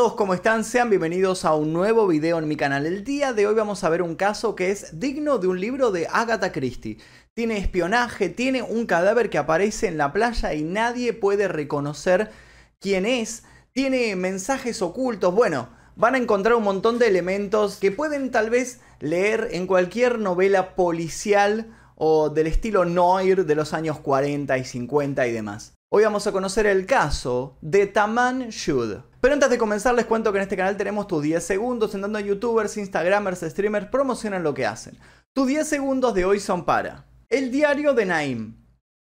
Todos, ¿cómo están? Sean bienvenidos a un nuevo video en mi canal. El día de hoy vamos a ver un caso que es digno de un libro de Agatha Christie. Tiene espionaje, tiene un cadáver que aparece en la playa y nadie puede reconocer quién es. Tiene mensajes ocultos, bueno, van a encontrar un montón de elementos que pueden tal vez leer en cualquier novela policial o del estilo noir de los años 40 y 50 y demás. Hoy vamos a conocer el caso de Taman Shud. Pero antes de comenzar les cuento que en este canal tenemos tus 10 segundos en donde youtubers, instagramers, streamers promocionan lo que hacen. Tus 10 segundos de hoy son para El Diario de Naim.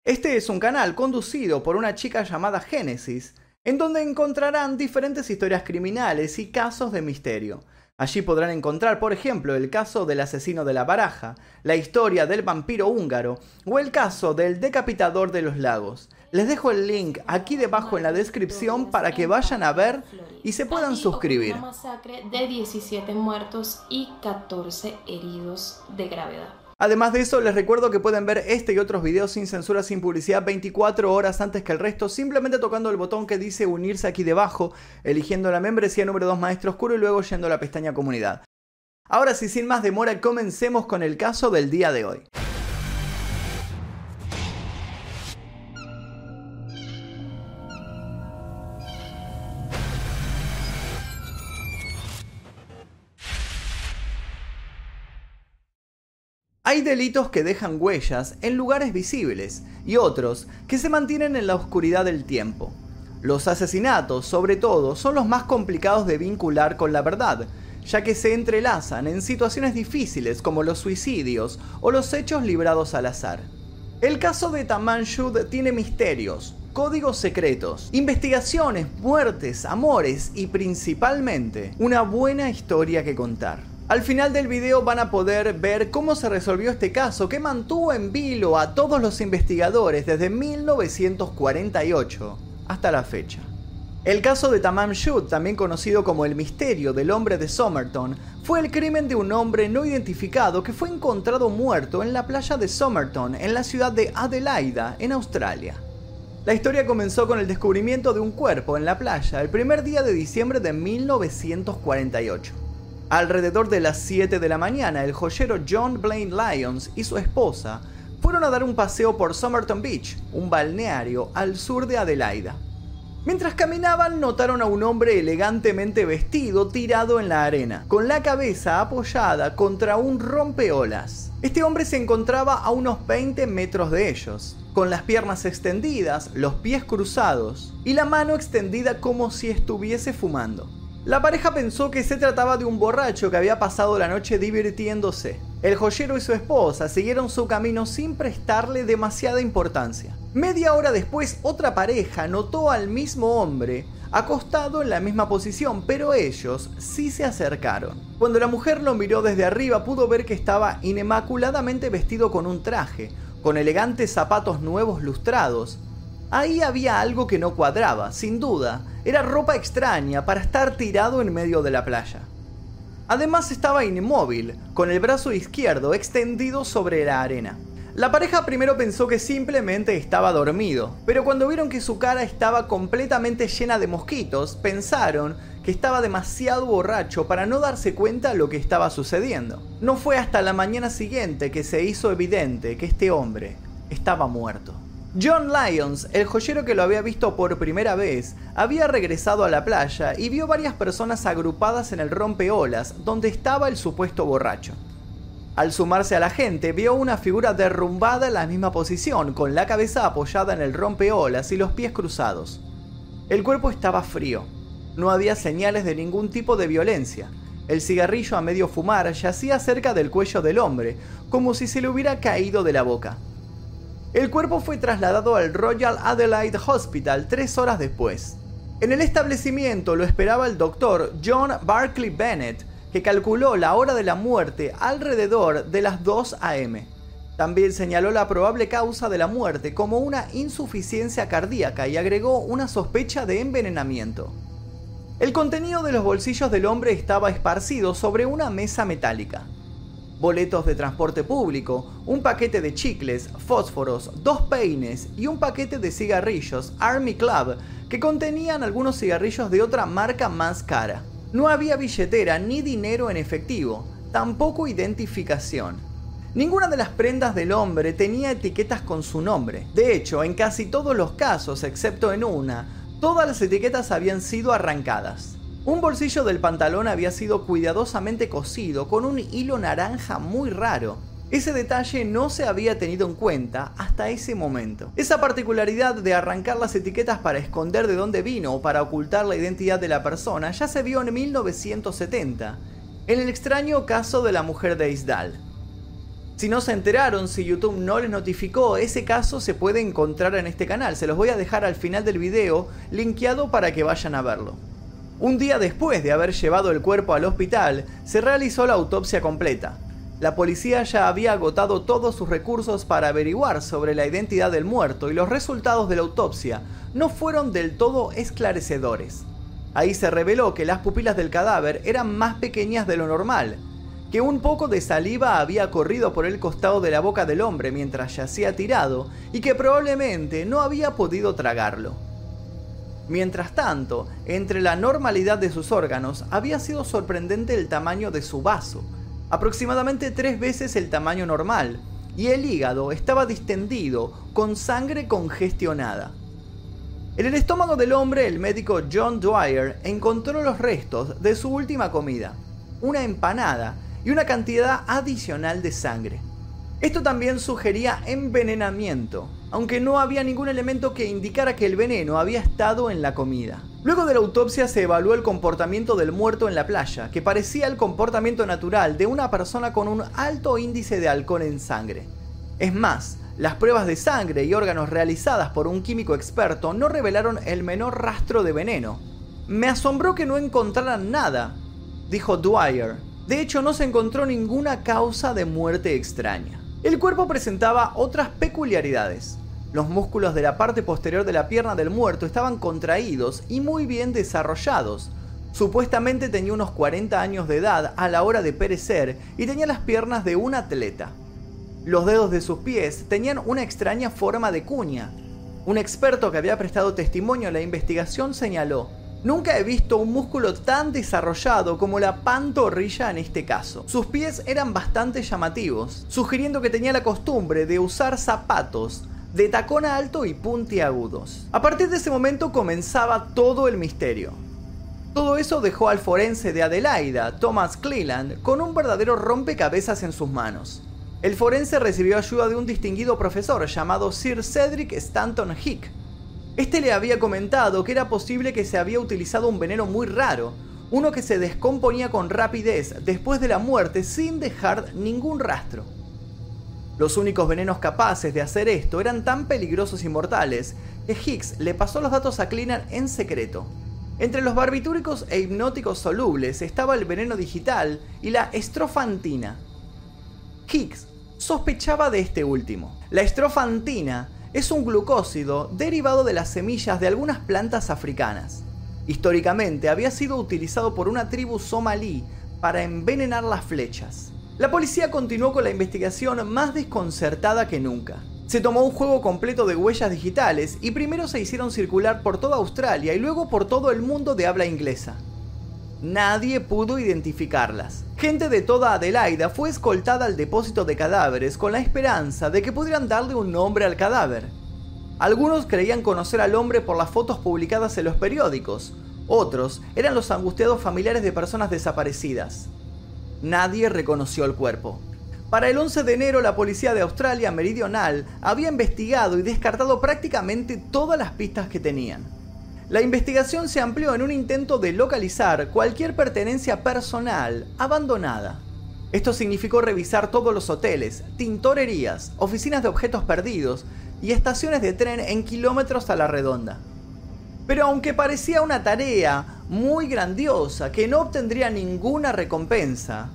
Este es un canal conducido por una chica llamada Génesis, en donde encontrarán diferentes historias criminales y casos de misterio. Allí podrán encontrar, por ejemplo, el caso del asesino de la baraja, la historia del vampiro húngaro o el caso del decapitador de los lagos. Les dejo el link aquí debajo en la descripción para que vayan a ver y se puedan suscribir. Una masacre de 17 muertos y 14 heridos de gravedad. Además de eso, les recuerdo que pueden ver este y otros videos sin censura, sin publicidad, 24 horas antes que el resto, simplemente tocando el botón que dice unirse aquí debajo, eligiendo la membresía número 2 Maestro Oscuro y luego yendo a la pestaña comunidad. Ahora sí, sin más demora, comencemos con el caso del día de hoy. Hay delitos que dejan huellas en lugares visibles y otros que se mantienen en la oscuridad del tiempo. Los asesinatos, sobre todo, son los más complicados de vincular con la verdad, ya que se entrelazan en situaciones difíciles como los suicidios o los hechos librados al azar. El caso de Tamanshud tiene misterios, códigos secretos, investigaciones, muertes, amores y principalmente una buena historia que contar. Al final del video van a poder ver cómo se resolvió este caso que mantuvo en vilo a todos los investigadores desde 1948 hasta la fecha. El caso de Tamam Shud, también conocido como el misterio del hombre de Somerton, fue el crimen de un hombre no identificado que fue encontrado muerto en la playa de Somerton, en la ciudad de Adelaida, en Australia. La historia comenzó con el descubrimiento de un cuerpo en la playa el primer día de diciembre de 1948. Alrededor de las 7 de la mañana, el joyero John Blaine Lyons y su esposa fueron a dar un paseo por Somerton Beach, un balneario al sur de Adelaida. Mientras caminaban notaron a un hombre elegantemente vestido tirado en la arena, con la cabeza apoyada contra un rompeolas. Este hombre se encontraba a unos 20 metros de ellos, con las piernas extendidas, los pies cruzados y la mano extendida como si estuviese fumando. La pareja pensó que se trataba de un borracho que había pasado la noche divirtiéndose. El joyero y su esposa siguieron su camino sin prestarle demasiada importancia. Media hora después, otra pareja notó al mismo hombre acostado en la misma posición, pero ellos sí se acercaron. Cuando la mujer lo miró desde arriba, pudo ver que estaba inmaculadamente vestido con un traje, con elegantes zapatos nuevos lustrados, Ahí había algo que no cuadraba, sin duda. Era ropa extraña para estar tirado en medio de la playa. Además estaba inmóvil, con el brazo izquierdo extendido sobre la arena. La pareja primero pensó que simplemente estaba dormido, pero cuando vieron que su cara estaba completamente llena de mosquitos, pensaron que estaba demasiado borracho para no darse cuenta de lo que estaba sucediendo. No fue hasta la mañana siguiente que se hizo evidente que este hombre estaba muerto. John Lyons, el joyero que lo había visto por primera vez, había regresado a la playa y vio varias personas agrupadas en el rompeolas donde estaba el supuesto borracho. Al sumarse a la gente, vio una figura derrumbada en la misma posición, con la cabeza apoyada en el rompeolas y los pies cruzados. El cuerpo estaba frío. No había señales de ningún tipo de violencia. El cigarrillo a medio fumar yacía cerca del cuello del hombre, como si se le hubiera caído de la boca. El cuerpo fue trasladado al Royal Adelaide Hospital tres horas después. En el establecimiento lo esperaba el doctor John Barclay Bennett, que calculó la hora de la muerte alrededor de las 2 a.m. También señaló la probable causa de la muerte como una insuficiencia cardíaca y agregó una sospecha de envenenamiento. El contenido de los bolsillos del hombre estaba esparcido sobre una mesa metálica. Boletos de transporte público, un paquete de chicles, fósforos, dos peines y un paquete de cigarrillos Army Club que contenían algunos cigarrillos de otra marca más cara. No había billetera ni dinero en efectivo, tampoco identificación. Ninguna de las prendas del hombre tenía etiquetas con su nombre. De hecho, en casi todos los casos, excepto en una, todas las etiquetas habían sido arrancadas. Un bolsillo del pantalón había sido cuidadosamente cosido con un hilo naranja muy raro. Ese detalle no se había tenido en cuenta hasta ese momento. Esa particularidad de arrancar las etiquetas para esconder de dónde vino o para ocultar la identidad de la persona ya se vio en 1970, en el extraño caso de la mujer de Isdal. Si no se enteraron, si YouTube no les notificó, ese caso se puede encontrar en este canal. Se los voy a dejar al final del video linkeado para que vayan a verlo. Un día después de haber llevado el cuerpo al hospital, se realizó la autopsia completa. La policía ya había agotado todos sus recursos para averiguar sobre la identidad del muerto y los resultados de la autopsia no fueron del todo esclarecedores. Ahí se reveló que las pupilas del cadáver eran más pequeñas de lo normal, que un poco de saliva había corrido por el costado de la boca del hombre mientras yacía tirado y que probablemente no había podido tragarlo. Mientras tanto, entre la normalidad de sus órganos había sido sorprendente el tamaño de su vaso, aproximadamente tres veces el tamaño normal, y el hígado estaba distendido, con sangre congestionada. En el estómago del hombre, el médico John Dwyer encontró los restos de su última comida, una empanada y una cantidad adicional de sangre. Esto también sugería envenenamiento, aunque no había ningún elemento que indicara que el veneno había estado en la comida. Luego de la autopsia se evaluó el comportamiento del muerto en la playa, que parecía el comportamiento natural de una persona con un alto índice de alcohol en sangre. Es más, las pruebas de sangre y órganos realizadas por un químico experto no revelaron el menor rastro de veneno. Me asombró que no encontraran nada, dijo Dwyer. De hecho, no se encontró ninguna causa de muerte extraña. El cuerpo presentaba otras peculiaridades. Los músculos de la parte posterior de la pierna del muerto estaban contraídos y muy bien desarrollados. Supuestamente tenía unos 40 años de edad a la hora de perecer y tenía las piernas de un atleta. Los dedos de sus pies tenían una extraña forma de cuña. Un experto que había prestado testimonio a la investigación señaló, Nunca he visto un músculo tan desarrollado como la pantorrilla en este caso. Sus pies eran bastante llamativos, sugiriendo que tenía la costumbre de usar zapatos de tacón alto y puntiagudos. A partir de ese momento comenzaba todo el misterio. Todo eso dejó al forense de Adelaida, Thomas Cleland, con un verdadero rompecabezas en sus manos. El forense recibió ayuda de un distinguido profesor llamado Sir Cedric Stanton Hick, este le había comentado que era posible que se había utilizado un veneno muy raro, uno que se descomponía con rapidez después de la muerte sin dejar ningún rastro. Los únicos venenos capaces de hacer esto eran tan peligrosos y mortales que Higgs le pasó los datos a Cleaner en secreto. Entre los barbitúricos e hipnóticos solubles estaba el veneno digital y la estrofantina. Higgs sospechaba de este último. La estrofantina es un glucósido derivado de las semillas de algunas plantas africanas. Históricamente había sido utilizado por una tribu somalí para envenenar las flechas. La policía continuó con la investigación más desconcertada que nunca. Se tomó un juego completo de huellas digitales y primero se hicieron circular por toda Australia y luego por todo el mundo de habla inglesa. Nadie pudo identificarlas. Gente de toda Adelaida fue escoltada al depósito de cadáveres con la esperanza de que pudieran darle un nombre al cadáver. Algunos creían conocer al hombre por las fotos publicadas en los periódicos, otros eran los angustiados familiares de personas desaparecidas. Nadie reconoció el cuerpo. Para el 11 de enero la policía de Australia Meridional había investigado y descartado prácticamente todas las pistas que tenían. La investigación se amplió en un intento de localizar cualquier pertenencia personal abandonada. Esto significó revisar todos los hoteles, tintorerías, oficinas de objetos perdidos y estaciones de tren en kilómetros a la redonda. Pero aunque parecía una tarea muy grandiosa que no obtendría ninguna recompensa,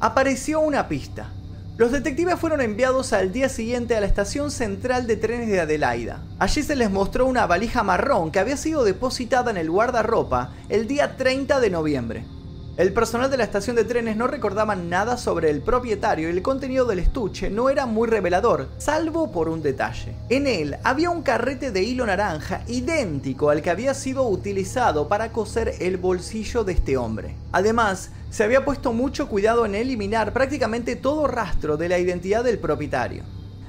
apareció una pista. Los detectives fueron enviados al día siguiente a la estación central de trenes de Adelaida. Allí se les mostró una valija marrón que había sido depositada en el guardarropa el día 30 de noviembre. El personal de la estación de trenes no recordaba nada sobre el propietario y el contenido del estuche no era muy revelador, salvo por un detalle. En él había un carrete de hilo naranja idéntico al que había sido utilizado para coser el bolsillo de este hombre. Además, se había puesto mucho cuidado en eliminar prácticamente todo rastro de la identidad del propietario.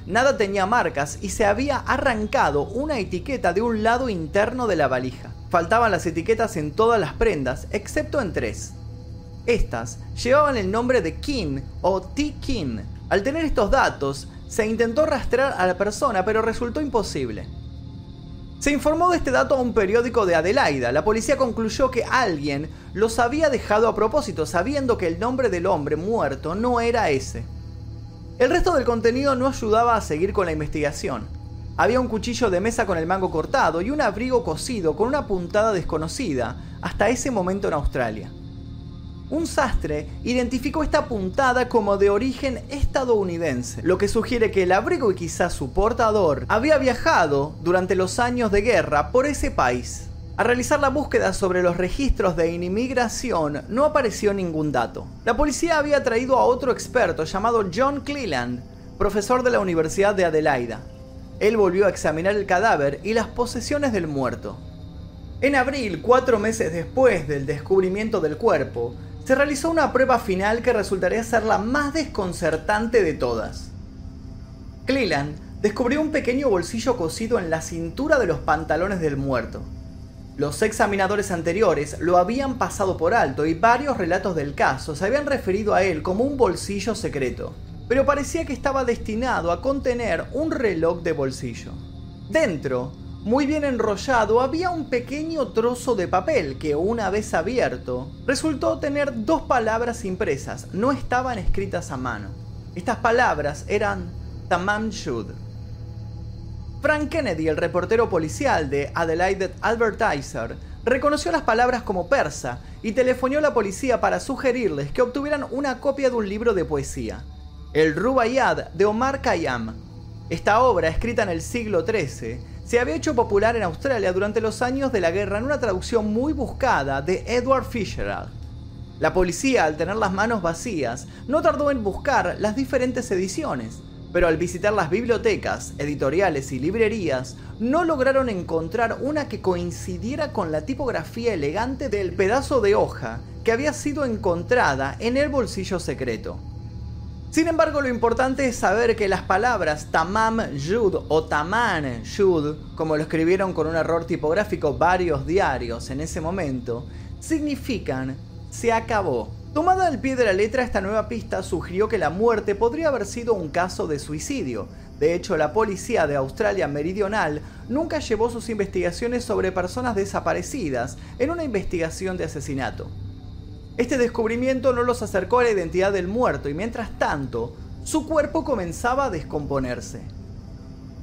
Nada tenía marcas y se había arrancado una etiqueta de un lado interno de la valija. Faltaban las etiquetas en todas las prendas, excepto en tres. Estas llevaban el nombre de King o T. King. Al tener estos datos, se intentó rastrear a la persona, pero resultó imposible. Se informó de este dato a un periódico de Adelaida. La policía concluyó que alguien los había dejado a propósito, sabiendo que el nombre del hombre muerto no era ese. El resto del contenido no ayudaba a seguir con la investigación. Había un cuchillo de mesa con el mango cortado y un abrigo cosido con una puntada desconocida hasta ese momento en Australia un sastre identificó esta puntada como de origen estadounidense, lo que sugiere que el abrigo y quizás su portador había viajado durante los años de guerra por ese país. Al realizar la búsqueda sobre los registros de inmigración no apareció ningún dato. La policía había traído a otro experto llamado John Cleland, profesor de la Universidad de Adelaida. Él volvió a examinar el cadáver y las posesiones del muerto. En abril, cuatro meses después del descubrimiento del cuerpo, se realizó una prueba final que resultaría ser la más desconcertante de todas. Cleland descubrió un pequeño bolsillo cosido en la cintura de los pantalones del muerto. Los examinadores anteriores lo habían pasado por alto y varios relatos del caso se habían referido a él como un bolsillo secreto, pero parecía que estaba destinado a contener un reloj de bolsillo. Dentro muy bien enrollado, había un pequeño trozo de papel que una vez abierto resultó tener dos palabras impresas, no estaban escritas a mano. Estas palabras eran Tamam Shud. Frank Kennedy, el reportero policial de Adelaide Advertiser, reconoció las palabras como persa y telefonió a la policía para sugerirles que obtuvieran una copia de un libro de poesía, El Rubaiyad de Omar Khayyam. Esta obra, escrita en el siglo XIII, se había hecho popular en Australia durante los años de la guerra en una traducción muy buscada de Edward Fitzgerald. La policía, al tener las manos vacías, no tardó en buscar las diferentes ediciones, pero al visitar las bibliotecas, editoriales y librerías, no lograron encontrar una que coincidiera con la tipografía elegante del pedazo de hoja que había sido encontrada en el bolsillo secreto. Sin embargo, lo importante es saber que las palabras Tamam Yud o Taman Yud, como lo escribieron con un error tipográfico varios diarios en ese momento, significan se acabó. Tomada al pie de la letra, esta nueva pista sugirió que la muerte podría haber sido un caso de suicidio. De hecho, la policía de Australia Meridional nunca llevó sus investigaciones sobre personas desaparecidas en una investigación de asesinato. Este descubrimiento no los acercó a la identidad del muerto y mientras tanto, su cuerpo comenzaba a descomponerse.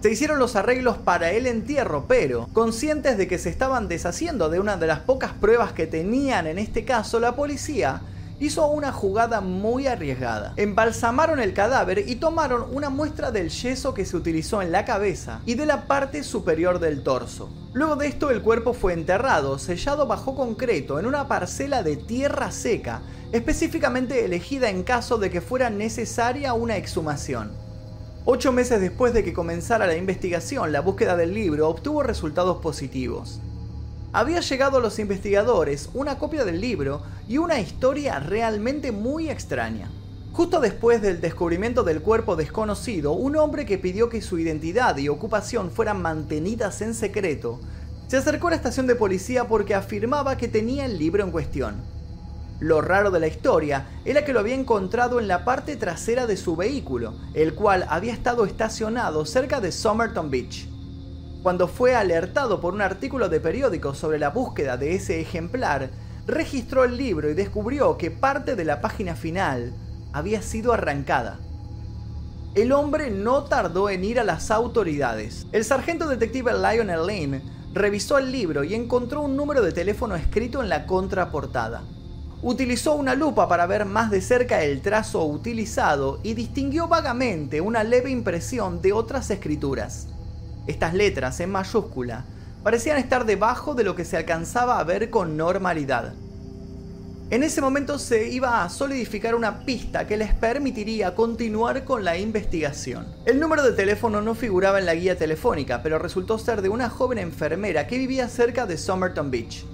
Se hicieron los arreglos para el entierro, pero, conscientes de que se estaban deshaciendo de una de las pocas pruebas que tenían en este caso, la policía hizo una jugada muy arriesgada. Embalsamaron el cadáver y tomaron una muestra del yeso que se utilizó en la cabeza y de la parte superior del torso. Luego de esto el cuerpo fue enterrado, sellado bajo concreto en una parcela de tierra seca, específicamente elegida en caso de que fuera necesaria una exhumación. Ocho meses después de que comenzara la investigación, la búsqueda del libro obtuvo resultados positivos había llegado a los investigadores una copia del libro y una historia realmente muy extraña. Justo después del descubrimiento del cuerpo desconocido, un hombre que pidió que su identidad y ocupación fueran mantenidas en secreto, se acercó a la estación de policía porque afirmaba que tenía el libro en cuestión. Lo raro de la historia era que lo había encontrado en la parte trasera de su vehículo, el cual había estado estacionado cerca de Somerton Beach. Cuando fue alertado por un artículo de periódico sobre la búsqueda de ese ejemplar, registró el libro y descubrió que parte de la página final había sido arrancada. El hombre no tardó en ir a las autoridades. El sargento detective Lionel Lane revisó el libro y encontró un número de teléfono escrito en la contraportada. Utilizó una lupa para ver más de cerca el trazo utilizado y distinguió vagamente una leve impresión de otras escrituras. Estas letras en mayúscula parecían estar debajo de lo que se alcanzaba a ver con normalidad. En ese momento se iba a solidificar una pista que les permitiría continuar con la investigación. El número de teléfono no figuraba en la guía telefónica, pero resultó ser de una joven enfermera que vivía cerca de Somerton Beach.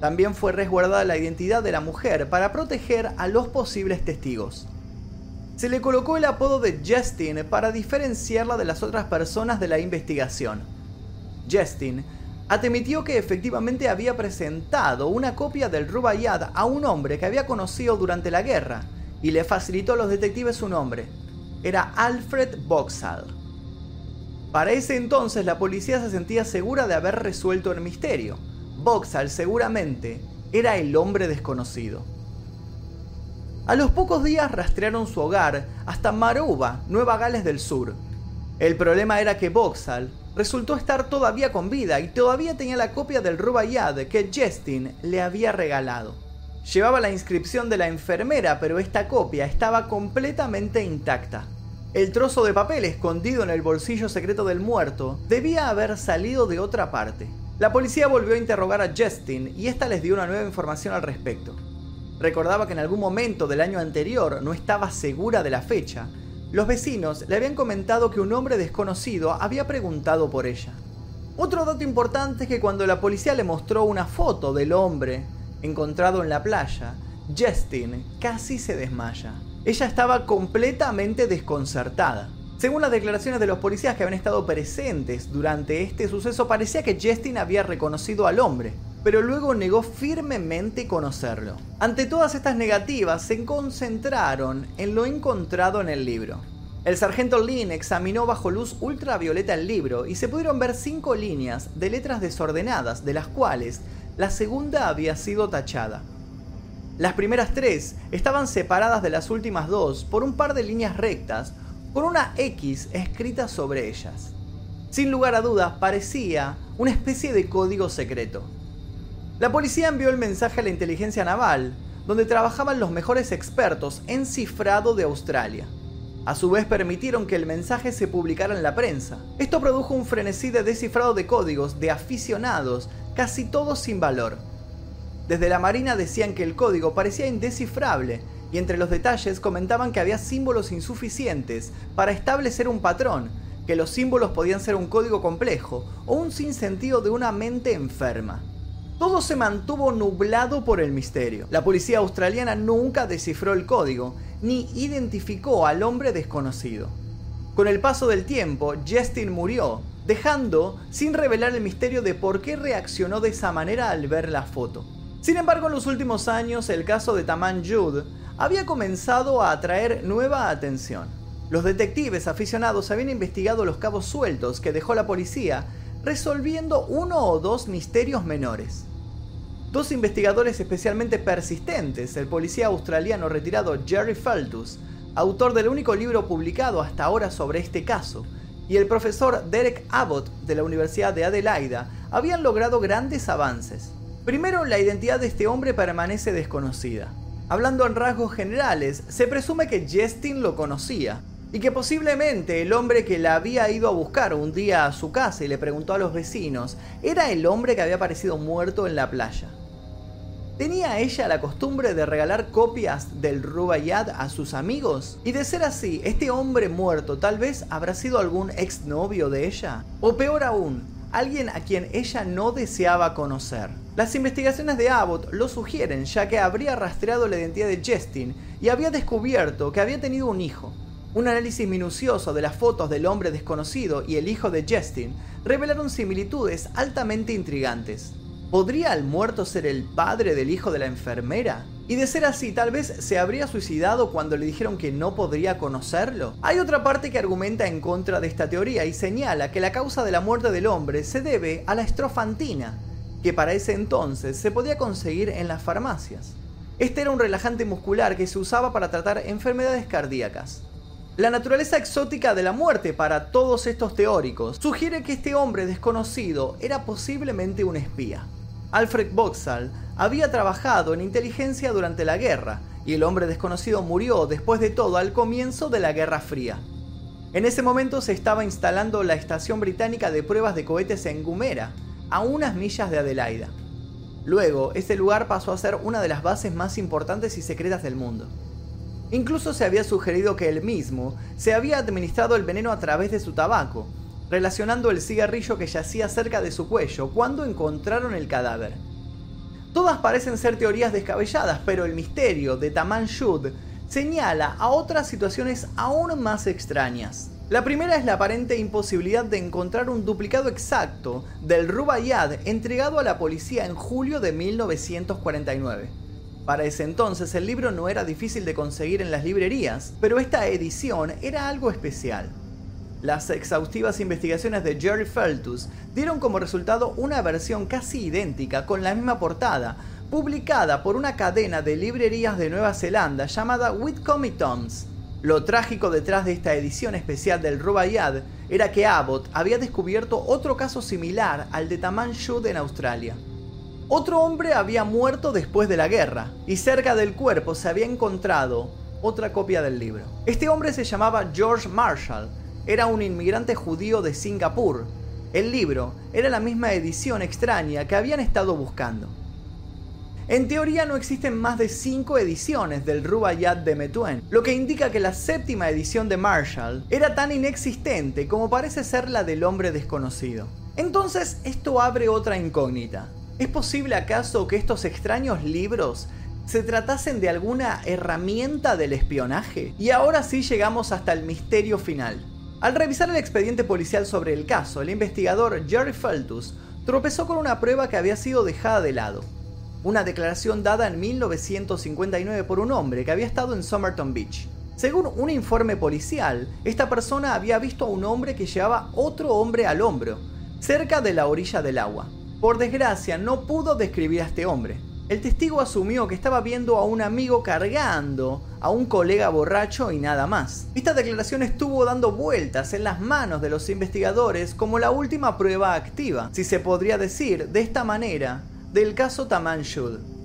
También fue resguardada la identidad de la mujer para proteger a los posibles testigos. Se le colocó el apodo de Justin para diferenciarla de las otras personas de la investigación. Justin admitió que efectivamente había presentado una copia del Rubaiyat a un hombre que había conocido durante la guerra y le facilitó a los detectives su nombre. Era Alfred Boxall. Para ese entonces la policía se sentía segura de haber resuelto el misterio. Boxall seguramente era el hombre desconocido. A los pocos días rastrearon su hogar hasta Maruba, Nueva Gales del Sur. El problema era que Boxall resultó estar todavía con vida y todavía tenía la copia del Rubaiyat que Justin le había regalado. Llevaba la inscripción de la enfermera, pero esta copia estaba completamente intacta. El trozo de papel escondido en el bolsillo secreto del muerto debía haber salido de otra parte. La policía volvió a interrogar a Justin y esta les dio una nueva información al respecto. Recordaba que en algún momento del año anterior no estaba segura de la fecha, los vecinos le habían comentado que un hombre desconocido había preguntado por ella. Otro dato importante es que cuando la policía le mostró una foto del hombre encontrado en la playa, Justin casi se desmaya. Ella estaba completamente desconcertada. Según las declaraciones de los policías que habían estado presentes durante este suceso, parecía que Justin había reconocido al hombre, pero luego negó firmemente conocerlo. Ante todas estas negativas, se concentraron en lo encontrado en el libro. El sargento Lynn examinó bajo luz ultravioleta el libro y se pudieron ver cinco líneas de letras desordenadas, de las cuales la segunda había sido tachada. Las primeras tres estaban separadas de las últimas dos por un par de líneas rectas, con una X escrita sobre ellas. Sin lugar a dudas, parecía una especie de código secreto. La policía envió el mensaje a la inteligencia naval, donde trabajaban los mejores expertos en cifrado de Australia. A su vez permitieron que el mensaje se publicara en la prensa. Esto produjo un frenesí de descifrado de códigos de aficionados, casi todos sin valor. Desde la Marina decían que el código parecía indescifrable y entre los detalles comentaban que había símbolos insuficientes para establecer un patrón, que los símbolos podían ser un código complejo o un sinsentido de una mente enferma. Todo se mantuvo nublado por el misterio. La policía australiana nunca descifró el código, ni identificó al hombre desconocido. Con el paso del tiempo, Justin murió, dejando sin revelar el misterio de por qué reaccionó de esa manera al ver la foto. Sin embargo, en los últimos años, el caso de Taman Jude había comenzado a atraer nueva atención. Los detectives aficionados habían investigado los cabos sueltos que dejó la policía, resolviendo uno o dos misterios menores. Dos investigadores especialmente persistentes, el policía australiano retirado Jerry Feltus, autor del único libro publicado hasta ahora sobre este caso, y el profesor Derek Abbott de la Universidad de Adelaida, habían logrado grandes avances. Primero, la identidad de este hombre permanece desconocida. Hablando en rasgos generales, se presume que Justin lo conocía, y que posiblemente el hombre que la había ido a buscar un día a su casa y le preguntó a los vecinos era el hombre que había aparecido muerto en la playa. ¿Tenía ella la costumbre de regalar copias del Rubaiyat a sus amigos? Y de ser así, ¿este hombre muerto tal vez habrá sido algún exnovio de ella? O peor aún, alguien a quien ella no deseaba conocer. Las investigaciones de Abbott lo sugieren, ya que habría rastreado la identidad de Justin y había descubierto que había tenido un hijo. Un análisis minucioso de las fotos del hombre desconocido y el hijo de Justin revelaron similitudes altamente intrigantes. ¿Podría el muerto ser el padre del hijo de la enfermera? Y de ser así, tal vez se habría suicidado cuando le dijeron que no podría conocerlo. Hay otra parte que argumenta en contra de esta teoría y señala que la causa de la muerte del hombre se debe a la estrofantina, que para ese entonces se podía conseguir en las farmacias. Este era un relajante muscular que se usaba para tratar enfermedades cardíacas. La naturaleza exótica de la muerte para todos estos teóricos sugiere que este hombre desconocido era posiblemente un espía. Alfred Boxall había trabajado en inteligencia durante la guerra y el hombre desconocido murió después de todo al comienzo de la Guerra Fría. En ese momento se estaba instalando la estación británica de pruebas de cohetes en Gumera, a unas millas de Adelaida. Luego, este lugar pasó a ser una de las bases más importantes y secretas del mundo. Incluso se había sugerido que él mismo se había administrado el veneno a través de su tabaco, relacionando el cigarrillo que yacía cerca de su cuello cuando encontraron el cadáver. Todas parecen ser teorías descabelladas, pero el misterio de Taman Shud señala a otras situaciones aún más extrañas. La primera es la aparente imposibilidad de encontrar un duplicado exacto del Rubaiyad entregado a la policía en julio de 1949. Para ese entonces el libro no era difícil de conseguir en las librerías, pero esta edición era algo especial. Las exhaustivas investigaciones de Jerry Feltus dieron como resultado una versión casi idéntica con la misma portada, publicada por una cadena de librerías de Nueva Zelanda llamada Whitcomb Toms. Lo trágico detrás de esta edición especial del Rubaiyad era que Abbott había descubierto otro caso similar al de Taman Shud en Australia. Otro hombre había muerto después de la guerra y cerca del cuerpo se había encontrado otra copia del libro. Este hombre se llamaba George Marshall, era un inmigrante judío de Singapur. El libro era la misma edición extraña que habían estado buscando. En teoría no existen más de 5 ediciones del Rubaiyat de Metuen, lo que indica que la séptima edición de Marshall era tan inexistente como parece ser la del hombre desconocido. Entonces esto abre otra incógnita. ¿Es posible acaso que estos extraños libros se tratasen de alguna herramienta del espionaje? Y ahora sí llegamos hasta el misterio final. Al revisar el expediente policial sobre el caso, el investigador Jerry Feltus tropezó con una prueba que había sido dejada de lado. Una declaración dada en 1959 por un hombre que había estado en Somerton Beach. Según un informe policial, esta persona había visto a un hombre que llevaba otro hombre al hombro, cerca de la orilla del agua. Por desgracia, no pudo describir a este hombre. El testigo asumió que estaba viendo a un amigo cargando a un colega borracho y nada más. Esta declaración estuvo dando vueltas en las manos de los investigadores como la última prueba activa, si se podría decir de esta manera, del caso Taman Shud.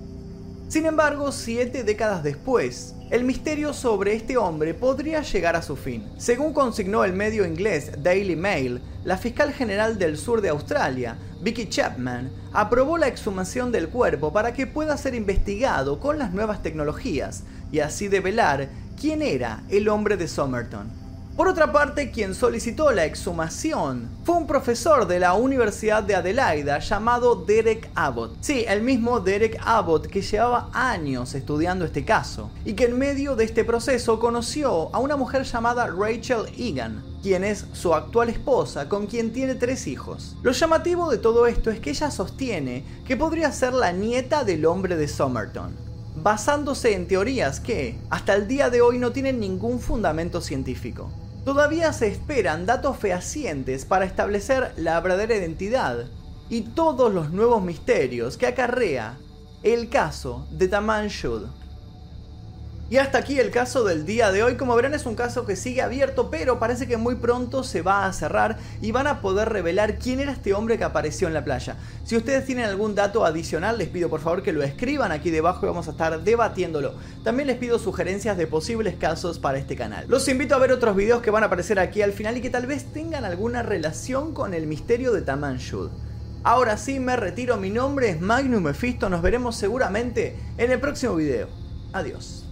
Sin embargo, siete décadas después, el misterio sobre este hombre podría llegar a su fin. Según consignó el medio inglés Daily Mail, la fiscal general del sur de Australia, Vicky Chapman, aprobó la exhumación del cuerpo para que pueda ser investigado con las nuevas tecnologías y así develar quién era el hombre de Somerton. Por otra parte, quien solicitó la exhumación fue un profesor de la Universidad de Adelaida llamado Derek Abbott. Sí, el mismo Derek Abbott que llevaba años estudiando este caso y que en medio de este proceso conoció a una mujer llamada Rachel Egan, quien es su actual esposa, con quien tiene tres hijos. Lo llamativo de todo esto es que ella sostiene que podría ser la nieta del hombre de Somerton, basándose en teorías que, hasta el día de hoy, no tienen ningún fundamento científico. Todavía se esperan datos fehacientes para establecer la verdadera identidad y todos los nuevos misterios que acarrea el caso de Taman Shud. Y hasta aquí el caso del día de hoy. Como verán es un caso que sigue abierto, pero parece que muy pronto se va a cerrar y van a poder revelar quién era este hombre que apareció en la playa. Si ustedes tienen algún dato adicional, les pido por favor que lo escriban aquí debajo y vamos a estar debatiéndolo. También les pido sugerencias de posibles casos para este canal. Los invito a ver otros videos que van a aparecer aquí al final y que tal vez tengan alguna relación con el misterio de Taman Shud. Ahora sí me retiro, mi nombre es Magnum Mephisto, nos veremos seguramente en el próximo video. Adiós.